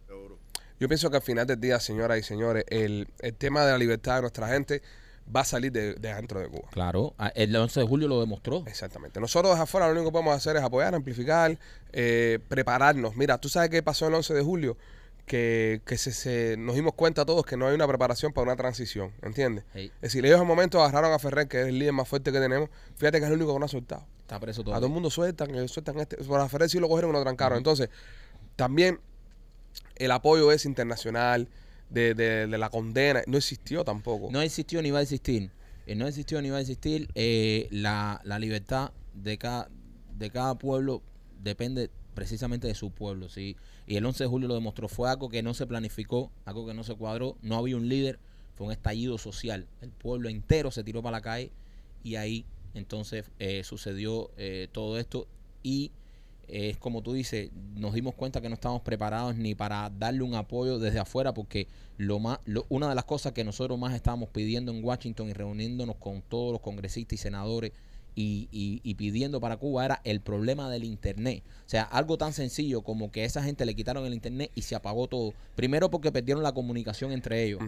Yo pienso que al final del día, señoras y señores, el, el tema de la libertad de nuestra gente va a salir de, de dentro de Cuba. Claro, el 11 de julio lo demostró. Exactamente. Nosotros desde afuera lo único que podemos hacer es apoyar, amplificar, eh, prepararnos. Mira, tú sabes qué pasó el 11 de julio, que, que se, se- nos dimos cuenta todos que no hay una preparación para una transición, ¿entiendes? Hey, Es decir, ellos en un momento agarraron a Ferrer, que es el líder más fuerte que tenemos. Fíjate que es el único que no ha soltado. está preso A todo el mundo sueltan, sueltan este. Por a Ferrer sí lo cogieron y lo trancaron. Entonces, también el apoyo es internacional, de, de- de la condena, no existió tampoco. No existió ni va a existir. Eh, no existió ni va a existir. eh, la, la libertad de cada, de cada pueblo depende precisamente de su pueblo. ¿sí? Y el 11 de julio lo demostró. Fue algo que no se planificó, algo que no se cuadró. No había un líder. Fue un estallido social. El pueblo entero se tiró para la calle y ahí entonces eh, sucedió eh, todo esto. Y eh, es como tú dices, nos dimos cuenta que no estábamos preparados ni para darle un apoyo desde afuera, porque lo más, lo- una de las cosas que nosotros más estábamos pidiendo en Washington y reuniéndonos con todos los congresistas y senadores y, y- y pidiendo para Cuba era el problema del internet. O sea, algo tan sencillo como que esa gente le quitaron el internet y se apagó todo. Primero porque perdieron la comunicación entre ellos.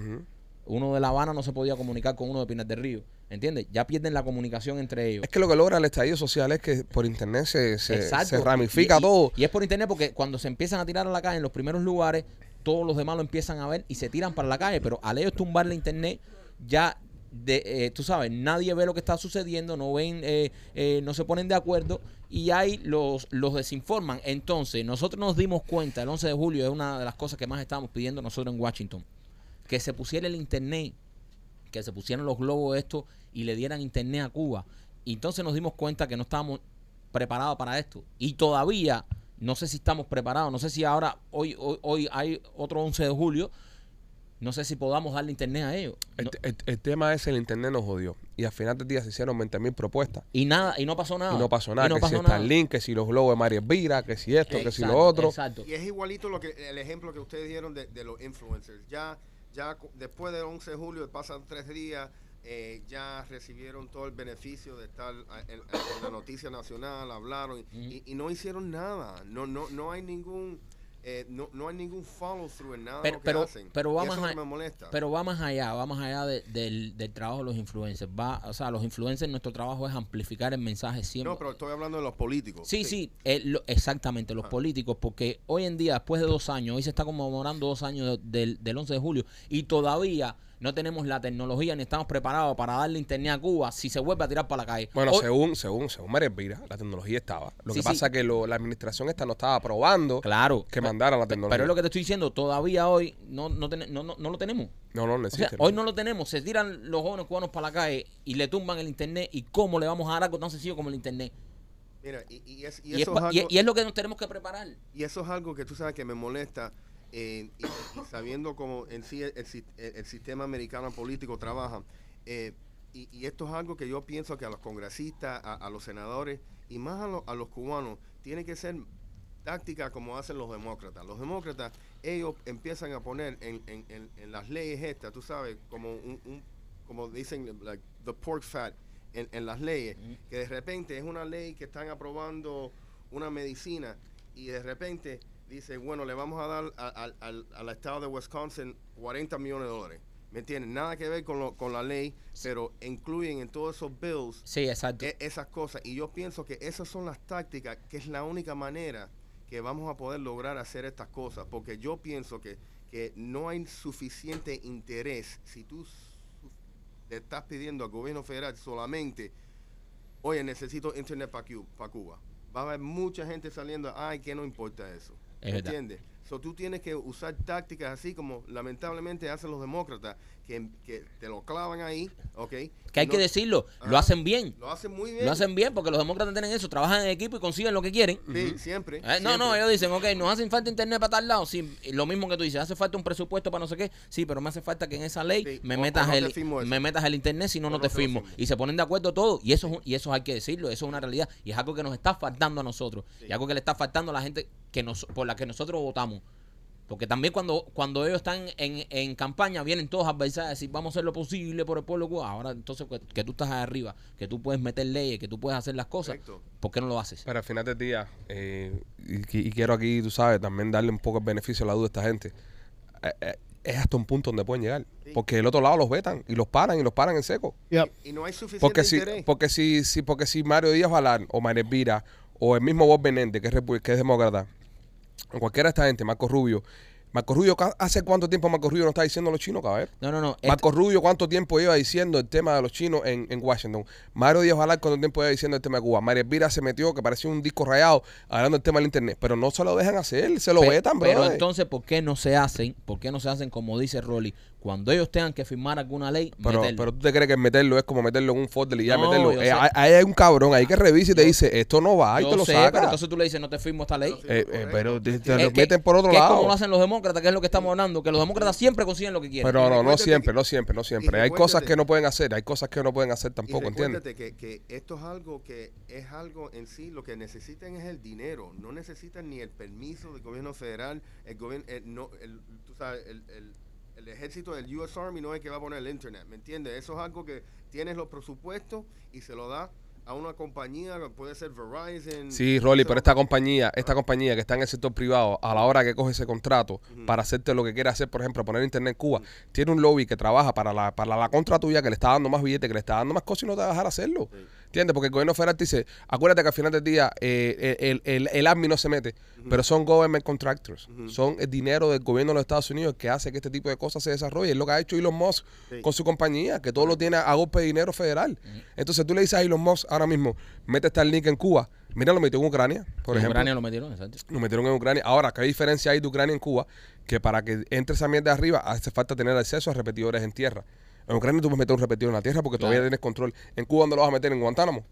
Uno de La Habana no se podía comunicar con uno de Pinar del Río. ¿Entiendes? Ya pierden la comunicación entre ellos. Es que lo que logra el estallido social es que por internet se, se, ramifica y- todo. Y es por internet porque cuando se empiezan a tirar a la calle en los primeros lugares, todos los demás lo empiezan a ver y se tiran para la calle. Pero al ellos tumbar la internet, ya, de, eh, tú sabes, nadie ve lo que está sucediendo, no ven, eh, eh, no se ponen de acuerdo y ahí los, los desinforman. Entonces, nosotros nos dimos cuenta, el 11 de julio es una de las cosas que más estábamos pidiendo nosotros en Washington, que se pusiera el internet que se pusieran los globos estos y le dieran internet a Cuba. Y entonces nos dimos cuenta que no estábamos preparados para esto. Y todavía no sé si estamos preparados, no sé si ahora, hoy, hoy, hoy hay otro 11 de julio, no sé si podamos darle internet a ellos. El, No- el- el tema es el internet nos jodió. Y al final del día se hicieron 20 mil propuestas. y nada, y no pasó nada. Y no pasó nada. Y no que pasó si nada. Starlink, que si los globos de María Elvira, que si esto, que si lo otro. Exacto. Y es igualito lo que el ejemplo que ustedes dieron de, de los influencers. Ya, ya después del 11 de julio, pasan tres días, eh, ya recibieron todo el beneficio de estar en la noticia nacional, hablaron y, y no hicieron nada. No, no, no hay ningún, eh, no, no hay ningún follow through en nada Pero- de lo que pero- hacen. pero Y vamos eso es lo a- que me molesta. Pero va más allá, va más allá de- del, del trabajo de los influencers. Va, o sea, los influencers, nuestro trabajo es amplificar el mensaje siempre. no, pero estoy hablando de los políticos. Sí, sí, eh, lo- exactamente, los Ah. políticos, porque hoy en día, después de dos años, hoy se está conmemorando dos años de- del, del 11 de julio y todavía no tenemos la tecnología ni estamos preparados para darle internet a Cuba si se vuelve a tirar para la calle. Bueno, Hoy- según, según, según Elvira, la tecnología estaba. Lo Sí, que sí. pasa es que lo- la administración esta no estaba aprobando Claro. que mandaran la tecnología. Pero es lo que te estoy diciendo, todavía hoy no, no, ten- no, no, no lo tenemos. No, no, no O sea, existe. hoy no lo tenemos. Se tiran los jóvenes cubanos para la calle y le tumban el internet. ¿Y cómo le vamos a dar algo tan sencillo como el internet? Mira, y, y es, y Y, es, eso pa- es y- algo- y es lo que nos tenemos que preparar. Y eso es algo que tú sabes que me molesta, eh, y, y sabiendo cómo en sí el, el el- sistema americano político trabaja. eh, y, y esto es algo que yo pienso que a los congresistas, a, a los senadores y más a, lo- a los cubanos, tiene que ser táctica como hacen los demócratas. Los demócratas, ellos empiezan a poner en, en- en- en las leyes estas, tú sabes, como un, un- como dicen, like, the pork fat en, en las leyes, que de repente es una ley que están aprobando una medicina y de repente dice, bueno, le vamos a dar al- al, al estado de Wisconsin 40 millones de dólares. ¿Me entienden? Nada que ver con, lo- con la ley, pero incluyen en todos esos bills Sí, exacto. e- esas cosas. Y yo pienso que esas son las tácticas, que es la única manera que vamos a poder lograr hacer estas cosas. Porque yo pienso que, que no hay suficiente interés si tú le estás pidiendo al gobierno federal solamente, oye, necesito internet para Cuba. Va a haber mucha gente saliendo, ay, que no importa eso. ¿Entiendes? So, tú tienes que usar tácticas así como lamentablemente hacen los demócratas, que, que te lo clavan ahí, ¿ok? Que hay No- que decirlo, lo hacen bien. Lo hacen muy bien. Lo hacen bien porque los demócratas tienen eso, trabajan en equipo y consiguen lo que quieren. Sí, siempre. Eh, no, no, ellos dicen, ok, nos hacen falta internet para tal lado. Sí, lo mismo que tú dices, hace falta un presupuesto para no sé qué. Sí, pero me hace falta que en esa ley Sí, me, metas no el, me metas el internet, si no, no te firmo. Y se ponen de acuerdo todos. Y eso, es un- y eso hay que decirlo, eso es una realidad. Y es algo que nos está faltando a nosotros. Y algo que le está faltando a la gente que nos, por la que nosotros votamos. Porque también cuando, cuando ellos están en, en campaña, vienen todos adversarios a decir, vamos a hacer lo posible por el pueblo cubano. Ahora, entonces, que, que tú estás ahí arriba, que tú puedes meter leyes, que tú puedes hacer las cosas, Correcto. ¿por qué no lo haces? Pero al final del día, eh, y, qui- y quiero aquí, tú sabes, también darle un poco el beneficio a la duda a esta gente. Eh, eh, es hasta un punto donde pueden llegar. Sí. Porque el otro lado los vetan y los paran y los paran en seco. Yep. Y no hay suficiente Porque si, interés. porque si, si, porque si Mario Díaz Balán o María Elvira o el mismo Bob Menéndez, que es, que es demócrata, cualquiera de esta gente, Marco Rubio, Marco Rubio, ¿hace cuánto tiempo Marco Rubio no está diciendo los chinos, cabrón? No, no, no. esto- Marco Rubio, ¿cuánto tiempo lleva diciendo el tema de los chinos en, en Washington? Mario Díaz Balán, ¿cuánto tiempo lleva diciendo el tema de Cuba? María Elvira se metió, que parecía un disco rayado, hablando del tema del internet, pero no se lo dejan hacer, se lo vetan, Pero brother. entonces, ¿por qué no se hacen? ¿Por qué no se hacen como dice Rolly? Cuando ellos tengan que firmar alguna ley, Pero, meterlo. pero tú te crees que meterlo es como meterlo en un folder y ya No, meterlo. Eh, sé. hay, hay un cabrón ahí que revisa y te dice, esto no va, y Yo te lo sé, saca. pero entonces tú le dices, no te firmo esta ley. Eh, eh, pero te, te Es lo que- meten por otro que Es lado. como lo hacen los demócratas, que es lo que estamos hablando, que los demócratas siempre consiguen lo que quieren. Pero no, no siempre, que- no siempre, no siempre. Hay cosas que no pueden hacer, hay cosas que no pueden hacer tampoco, y ¿entiendes? que, que esto es algo que es algo en sí, lo que necesitan es el dinero, no necesitan ni el permiso del gobierno federal, el gobierno, no, el, tú sabes, el, el- el ejército del US Army no es el que va a poner el internet, ¿me entiendes? Eso es algo que tienes los presupuestos y se lo da a una compañía, puede ser Verizon. Sí, Rolly, pero esta compañía, esta compañía que está en el sector privado, a la hora que coge ese contrato para hacerte lo que quiere hacer, por ejemplo, poner internet en Cuba, tiene un lobby que trabaja para la, para la contra tuya, que le está dando más billetes, que le está dando más cosas y no te va a dejar hacerlo. ¿Entiendes? Porque el gobierno federal te dice, acuérdate que al final del día eh, el, el, el admin no se mete, pero son government contractors. Son el dinero del gobierno de los Estados Unidos que hace que este tipo de cosas se desarrolle. Es lo que ha hecho Elon Musk Sí. con su compañía, que todo lo tiene a golpe de dinero federal. Entonces tú le dices a Elon Musk ahora mismo, mete Starlink en Cuba. Mira, lo metió en Ucrania, por En ejemplo. Ucrania lo metieron, exacto. Lo metieron en Ucrania. Ahora, ¿qué diferencia hay de Ucrania en Cuba? Que para que entre esa mierda arriba hace falta tener acceso a repetidores en tierra. En Ucrania tú puedes meter un repetidor en la tierra porque Claro. todavía tienes control. ¿En Cuba dónde lo vas a meter? ¿En Guantánamo?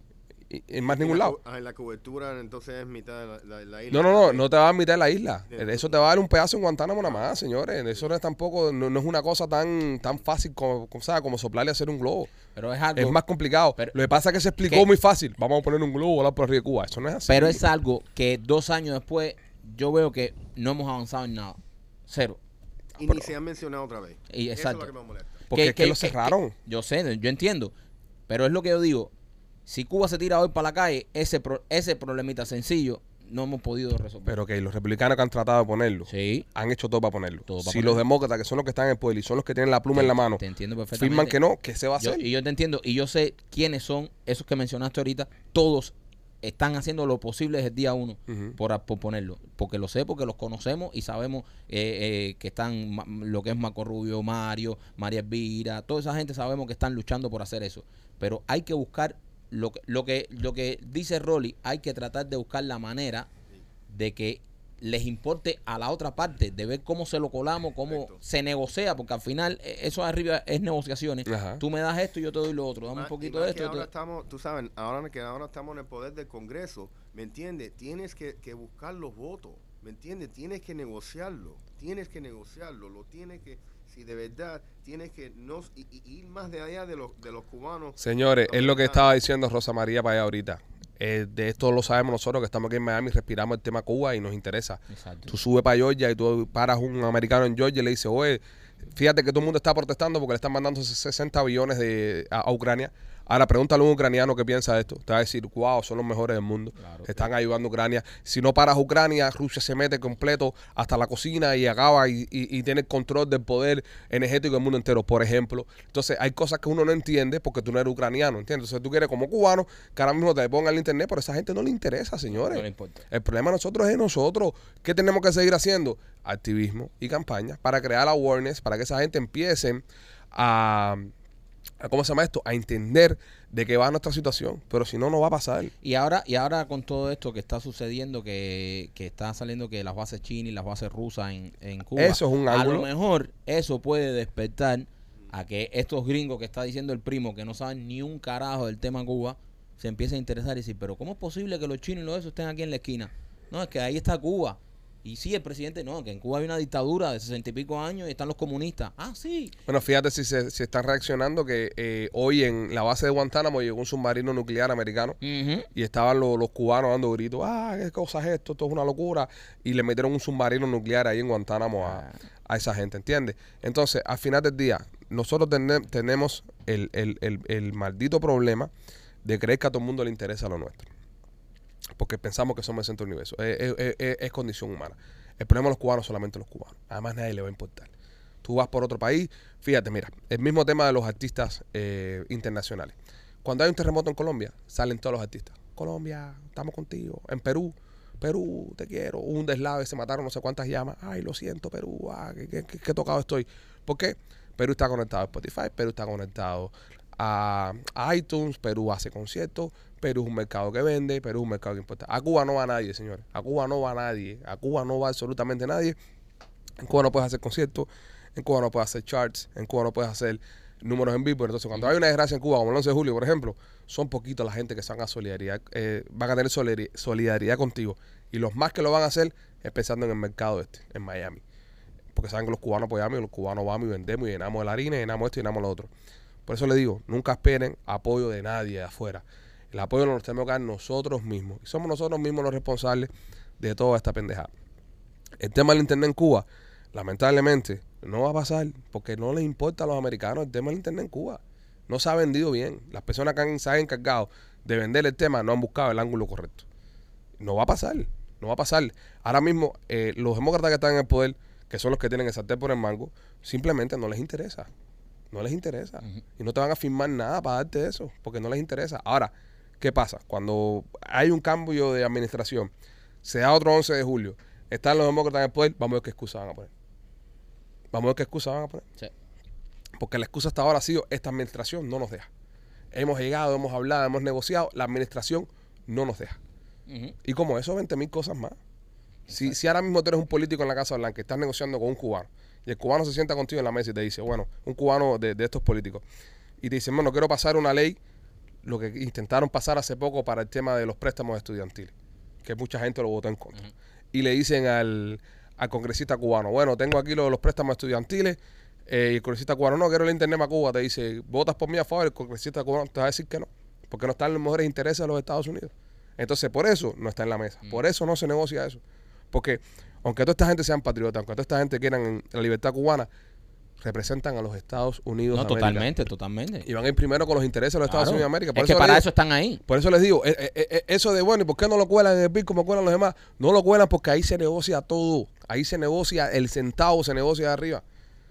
Y- En más ningún la lado. ah, en la cobertura, entonces es mitad de la, la- la isla. No, no, no, no te va a mitad de la isla. Eso te va a dar un pedazo en Guantánamo nada más, señores. Eso no es tampoco, no, no es una cosa tan, tan fácil como, como, ¿sabes? como soplarle a hacer un globo. Pero es algo. Es más complicado. Pero- Lo que pasa es que se explicó ¿Qué? muy fácil. Vamos a poner un globo volar por arriba de Cuba. Eso no es así. Pero es algo que dos años después yo veo que no hemos avanzado en nada. Cero. Y ni se han mencionado otra vez. Y Eso exacto. es lo que me molesta. Porque es que lo cerraron. yo sé, yo entiendo. Pero es lo que yo digo. Si Cuba se tira hoy para la calle, ese, pro- ese problemita sencillo no hemos podido resolver. Pero que los republicanos que han tratado de ponerlo, sí. han hecho todo para ponerlo. Todo para si ponerlo. los demócratas, que son los que están en el poder y son los que tienen la pluma te- en la mano, Te entiendo perfectamente. firman que no, ¿qué se va a Yo- hacer? y yo te entiendo. Y yo sé quiénes son esos que mencionaste ahorita. Todos están haciendo lo posible desde el día uno por, por ponerlo. Porque lo sé, porque los conocemos y sabemos eh, eh, que están ma- lo que es Marco Rubio, Mario, María Elvira, toda esa gente sabemos que están luchando por hacer eso. Pero hay que buscar lo que, lo que, lo que dice Rolly, hay que tratar de buscar la manera de que les importe a la otra parte, de ver cómo se lo colamos, cómo se negocia, porque al final eh, eso arriba es negociaciones. Ajá. Tú me das esto y yo te doy lo otro, dame un poquito de esto. ahora tú- estamos, tú sabes, ahora que ahora estamos en el poder del Congreso, ¿me entiendes? Tienes que, que buscar los votos, ¿me entiendes? Tienes que negociarlo, tienes que negociarlo, lo tienes que, si de verdad tienes que no y- y ir más de allá de los, de los cubanos. Señores, es lo que estaba diciendo Rosa María para allá ahorita. Eh, de esto lo sabemos nosotros que estamos aquí en Miami, respiramos el tema Cuba y nos interesa. Exacto. Tú subes para Georgia y tú paras un americano en Georgia y le dices, oye, fíjate que todo el mundo está protestando porque le están mandando 60 billones de, a, a Ucrania. Ahora pregúntale a un ucraniano qué piensa de esto. Te va a decir, wow, son los mejores del mundo. Claro. Están ayudando a Ucrania. Si no paras Ucrania, Rusia se mete completo hasta la cocina y acaba y, y, y tiene el control del poder energético del mundo entero, por ejemplo. Entonces, hay cosas que uno no entiende porque tú no eres ucraniano, ¿entiendes? Entonces, tú quieres como cubano que ahora mismo te ponga el internet, pero a esa gente no le interesa, señores. No le importa. El problema de nosotros es nosotros. ¿Qué tenemos que seguir haciendo? Activismo y campaña para crear awareness, para que esa gente empiece a, a- ¿cómo se llama esto? A entender de qué va nuestra situación. Pero si no, no va a pasar. Y ahora, y ahora con todo esto que está sucediendo, que, que está saliendo que las bases chinas y las bases rusas en, en Cuba, Eso es un a ángulo. lo mejor eso puede despertar a que estos gringos que está diciendo el primo, que no saben ni un carajo del tema Cuba, se empiecen a interesar y decir, pero ¿cómo es posible que los chinos y los esos estén aquí en la esquina? No, es que ahí está Cuba. Y sí, el presidente, no, que en Cuba hay una dictadura de sesenta y pico años y están los comunistas. Ah, sí. Bueno, fíjate si se si están reaccionando que eh, hoy en la base de Guantánamo llegó un submarino nuclear americano y estaban los, los cubanos dando gritos, ah, qué cosa es esto, esto es una locura. Y le metieron un submarino nuclear ahí en Guantánamo a, a esa gente, ¿entiendes? Entonces, al final del día, nosotros tene- tenemos el, el- el- el maldito problema de creer que a todo el mundo le interesa lo nuestro. Porque pensamos que somos el centro del universo. Es, es- es- es- condición humana. El problema de los cubanos solamente los cubanos. Además, nadie le va a importar. Tú vas por otro país, fíjate, mira, el mismo tema de los artistas eh, internacionales. Cuando hay un terremoto en Colombia, salen todos los artistas. Colombia, estamos contigo. En Perú, Perú, te quiero. Hubo un deslave, se mataron no sé cuántas llamas. Ay, lo siento, Perú, ah, qué- qué tocado estoy. ¿Por qué? Perú está conectado a Spotify, Perú está conectado a, a iTunes, Perú hace conciertos, Perú es un mercado que vende, Perú es un mercado que importa. A Cuba no va nadie, señores. A Cuba no va nadie. A Cuba no va absolutamente nadie. En Cuba no puedes hacer conciertos, en Cuba no puedes hacer charts, en Cuba no puedes hacer números en vivo. Entonces, cuando hay una desgracia en Cuba, como el 11 de julio, por ejemplo, son poquitos la gente que se van a solidaridad, eh, van a tener solidari- solidaridad contigo. Y los más que lo van a hacer es pensando en el mercado este, en Miami. Porque saben que los cubanos apoyamos y los cubanos vamos y vendemos y llenamos la harina, y llenamos esto y llenamos lo otro. Por eso le digo, nunca esperen apoyo de nadie de afuera. El apoyo lo tenemos que dar nosotros mismos. Y somos nosotros mismos los responsables de toda esta pendejada. El tema del internet en Cuba, lamentablemente, no va a pasar porque no les importa a los americanos el tema del internet en Cuba. No se ha vendido bien. Las personas que han, se han encargado de vender el tema, no han buscado el ángulo correcto. No va a pasar, no va a pasar. Ahora mismo, eh, los demócratas que están en el poder, que son los que tienen el sartén por el mango, simplemente no les interesa. No les interesa. Y no te van a firmar nada para darte eso, porque no les interesa. Ahora, ¿qué pasa? Cuando hay un cambio de administración, se da otro 11 de julio, están los demócratas en el poder, vamos a ver qué excusa van a poner. Vamos a ver qué excusa van a poner. Sí. Porque la excusa hasta ahora ha sido, esta administración no nos deja. Hemos llegado, hemos hablado, hemos negociado, la administración no nos deja. Y como eso, 20 mil cosas más. Si, si ahora mismo tú eres un político en la Casa Blanca y estás negociando con un cubano, y el cubano se sienta contigo en la mesa y te dice, bueno, un cubano de, de estos políticos, y te dice, bueno, quiero pasar una ley, lo que intentaron pasar hace poco para el tema de los préstamos estudiantiles, que mucha gente lo votó en contra. Y le dicen al, al congresista cubano, bueno, tengo aquí lo de los préstamos estudiantiles, eh, y el congresista cubano, no, quiero el internet para Cuba, te dice, votas por mí a favor, el congresista cubano te va a decir que no, porque no están los mejores intereses de los Estados Unidos. Entonces, por eso no está en la mesa. Por eso no se negocia eso. Porque, aunque toda esta gente sean patriotas, aunque toda esta gente quieran la libertad cubana, representan a los Estados Unidos. No, de América. totalmente, totalmente. Y van a ir primero con los intereses de los Estados. Unidos de América. es que les para digo- eso están ahí. por eso les digo, eh, eh, eh, eso de bueno, ¿y por qué no lo cuelan en el BIC como cuelan los demás? No lo cuelan porque ahí se negocia todo. Ahí se negocia el centavo, se negocia de arriba.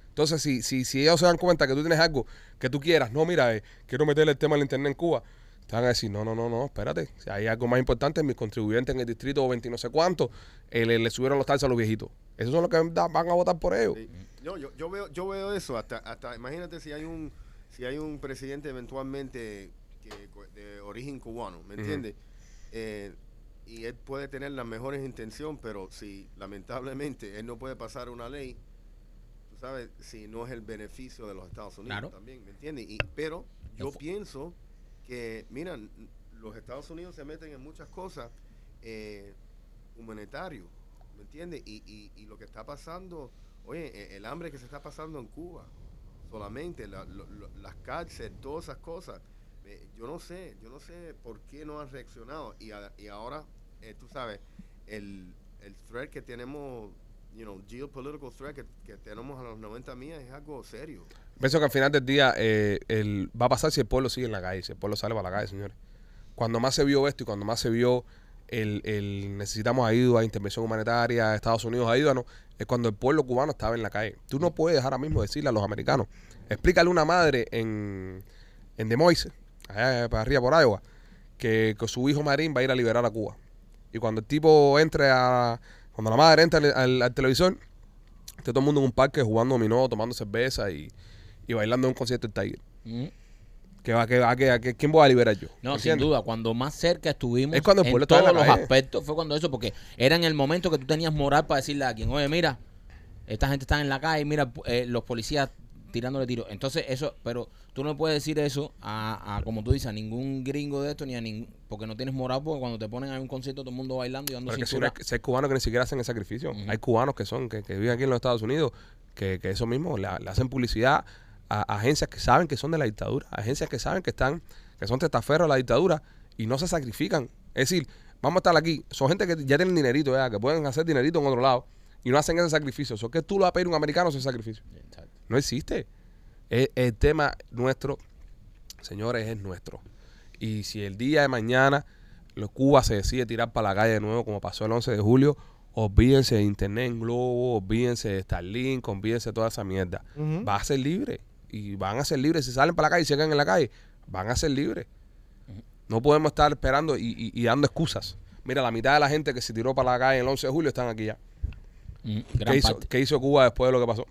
Entonces, si, si, si ellos se dan cuenta que tú tienes algo que tú quieras, no, mira, eh, quiero meterle el tema del internet en Cuba, te van a decir, no, no, no, no, espérate. Si hay algo más importante, mis contribuyentes en el distrito 20 y no sé cuánto, eh, le, le subieron los taxes a los viejitos. Esos son los que van a votar por ellos. Sí. No, yo, yo veo, yo veo eso hasta, hasta imagínate si hay un, si hay un presidente eventualmente que, de origen cubano, ¿me entiendes? Eh, y él puede tener las mejores intenciones, pero si lamentablemente él no puede pasar una ley, tú sabes, si no es el beneficio de los Estados Unidos Claro. también, ¿me entiendes? Y, pero yo pienso que, mira, los Estados Unidos se meten en muchas cosas eh, humanitarios, ¿me entiendes? Y, y, lo que está pasando, oye, e- el hambre que se está pasando en Cuba, solamente las cárceles, todas esas cosas, eh, yo no sé, yo no sé por qué no han reaccionado. Y, y ahora, eh, tú sabes, el, el threat que tenemos, you know, geopolitical threat que, que tenemos a los 90 millas es algo serio. Pienso que al final del día eh, el, va a pasar si el pueblo sigue en la calle, si el pueblo sale para la calle, señores. Cuando más se vio esto y cuando más se vio el, necesitamos ayuda, intervención humanitaria, Estados Unidos ayúdanos, es cuando el pueblo cubano estaba en la calle. Tú no puedes ahora mismo decirle a los americanos, explícale a una madre en, en Des allá para arriba por Iowa, que, que su hijo marín va a ir a liberar a Cuba. Y cuando el tipo entre a, cuando la madre entra al, al- al televisor, está todo el mundo en un parque jugando dominó, tomando cerveza y, y bailando en un concierto del Tiger. Ujú. ¿Qué va, qué va, qué- ¿Quién voy a liberar yo? No, ¿Me sin duda, cuando más cerca estuvimos Es cuando el en todos los calle. aspectos, fue cuando eso, porque era en el momento que tú tenías moral para decirle a alguien, oye, mira, esta gente está en la calle, mira, eh, los policías tirándole tiros. Entonces, eso, pero tú no puedes decir eso a, a, como tú dices, a ningún gringo de esto, ni a ningún, porque no tienes moral, porque cuando te ponen a un concierto todo el mundo bailando y dando Pero que si, hay cubanos que ni siquiera hacen el sacrificio. Hay cubanos que son, que, que viven aquí en los Estados Unidos, que, que eso mismo le, le hacen publicidad a, a agencias que saben que son de la dictadura, agencias que saben que están, que son testaferros de la dictadura y no se sacrifican. Es decir, vamos a estar aquí, son gente que ya tienen dinerito, ya, que pueden hacer dinerito en otro lado y no hacen ese sacrificio. Eso que tú lo vas a pedir a un americano ese sacrificio. Exacto. No existe. El, el tema nuestro, señores, es nuestro. Y si el día de mañana los Cuba se decide tirar para la calle de nuevo, como pasó el 11 de julio, olvídense de Internet en Globo, olvídense de Starlink, olvídense de toda esa mierda. Va a ser libre. Y van a ser libres. Si salen para la calle y se quedan en la calle, van a ser libres. No podemos estar esperando y, y- y dando excusas. Mira, la mitad de la gente que se tiró para la calle el 11 de julio están aquí ya. Ujú, ¿Qué hizo, qué hizo Cuba después de lo que pasó?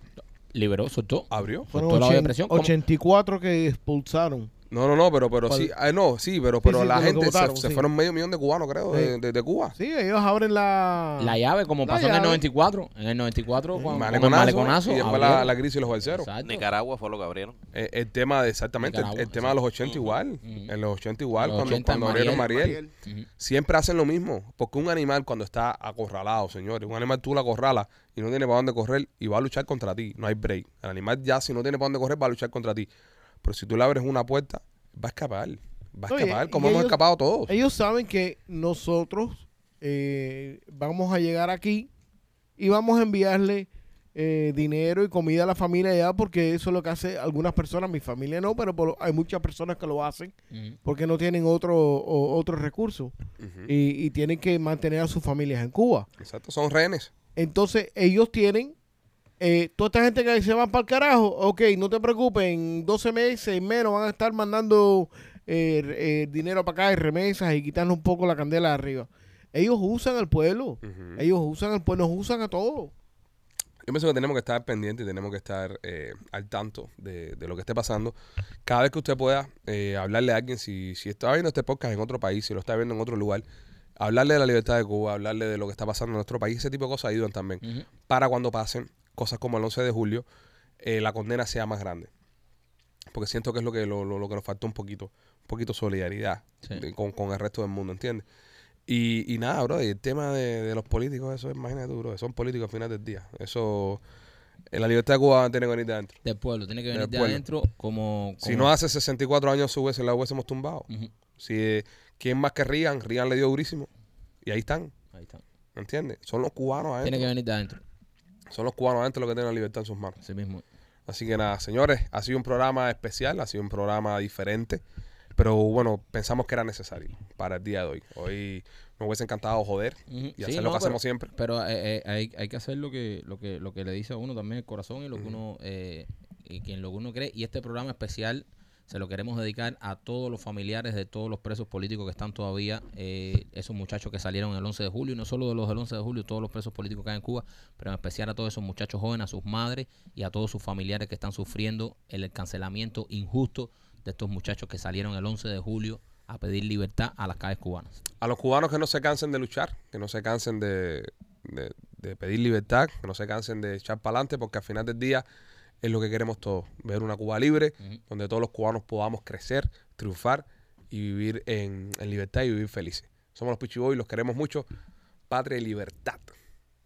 Liberó, soltó. Abrió. Fueron la depresión, ¿cómo? 84 que expulsaron. No, no, no, pero, pero ¿Cuál? sí, ah, no, sí, pero, pero sí, la gente se- votaron, se, sí. fueron medio millón de cubanos, creo, Sí. de, de- de Cuba. Sí, ellos abren la... La llave, como La pasó en el llave. 94. En el 94, cuando, con el Maleconazo, maleconazo. y después la, abrieron. la crisis de los balseros. Nicaragua fue lo que abrieron. Eh, el tema de, exactamente, el, Nicaragua, el tema de los 80 Ujú, igual. ujú. En los 80 igual, los cuando, 80 cuando abrieron Mariel. Mariel. Ujú. Siempre hacen lo mismo. Porque un animal cuando está acorralado, señores, un animal tú lo acorralas y no tiene para dónde correr y va a luchar contra ti. No hay break. El animal ya si no tiene para dónde correr va a luchar contra ti. Pero si tú le abres una puerta, va a escapar. Va a Oye, escapar como hemos ellos- escapado todos. Ellos saben que nosotros eh, vamos a llegar aquí y vamos a enviarle eh, dinero y comida a la familia allá porque eso es lo que hace algunas personas, mi familia no, pero por- hay muchas personas que lo hacen porque no tienen otro, o- otro recurso y, y tienen que mantener a sus familias en Cuba. Exacto, son rehenes. Entonces ellos tienen, eh, toda esta gente que se va para el carajo, ok, no te preocupes, en 12 meses menos van a estar mandando eh, eh, dinero para acá y remesas y quitando un poco la candela de arriba. Ellos usan al pueblo, ellos usan al pueblo, nos usan a todos. Yo pienso que tenemos que estar pendientes y tenemos que estar eh, al tanto de, de lo que esté pasando. Cada vez que usted pueda eh, hablarle a alguien, si, si está viendo este podcast en otro país, si lo está viendo en otro lugar, hablarle de la libertad de Cuba, hablarle de lo que está pasando en nuestro país, ese tipo de cosas ayudan también. Para cuando pasen cosas como el 11 de julio, eh, la condena sea más grande. Porque siento que es lo que, lo, lo- lo que nos faltó un poquito, un poquito solidaridad Sí. de- con, con el resto del mundo, ¿entiendes? Y, y nada, bro, y el tema de, de los políticos, eso imagínate tú, bro, son políticos al final del día. Eso, eh, la libertad de Cuba tiene que venir de adentro. Del pueblo, tiene que venir de adentro como, Si no hace 64 años su hubiese, la hubiésemos tumbado. Ujú. Si, eh, ¿Quién más que Rian? Rian le dio durísimo. Y ahí están, Ahí está. ¿me entiendes? Son los cubanos adentro. Tiene que venir de adentro. Son los cubanos adentro los que tienen la libertad en sus manos. Así mismo. Así que nada, señores, ha sido un programa especial, ha sido un programa diferente, pero bueno, pensamos que era necesario para el día de hoy. Hoy nos hubiese encantado joder Ujú. y Sí, hacer lo que pero- hacemos siempre. Pero eh, eh, hay, hay que hacer lo que, lo que lo que le dice a uno también el corazón y lo que uno eh, y que en lo que uno cree. Y este programa especial se lo queremos dedicar a todos los familiares de todos los presos políticos que están todavía, eh, esos muchachos que salieron el 11 de julio, y no solo de los del 11 de julio, todos los presos políticos que hay en Cuba, pero en especial a todos esos muchachos jóvenes, a sus madres y a todos sus familiares que están sufriendo el cancelamiento injusto de estos muchachos que salieron el 11 de julio a pedir libertad a las calles cubanas. A los cubanos que no se cansen de luchar, que no se cansen de, de- de pedir libertad, que no se cansen de echar para adelante, porque al final del día es lo que queremos todos, ver una Cuba libre, donde todos los cubanos podamos crecer, triunfar y vivir en, en libertad y vivir felices. Somos los Pichiboy, los queremos mucho. Patria y libertad.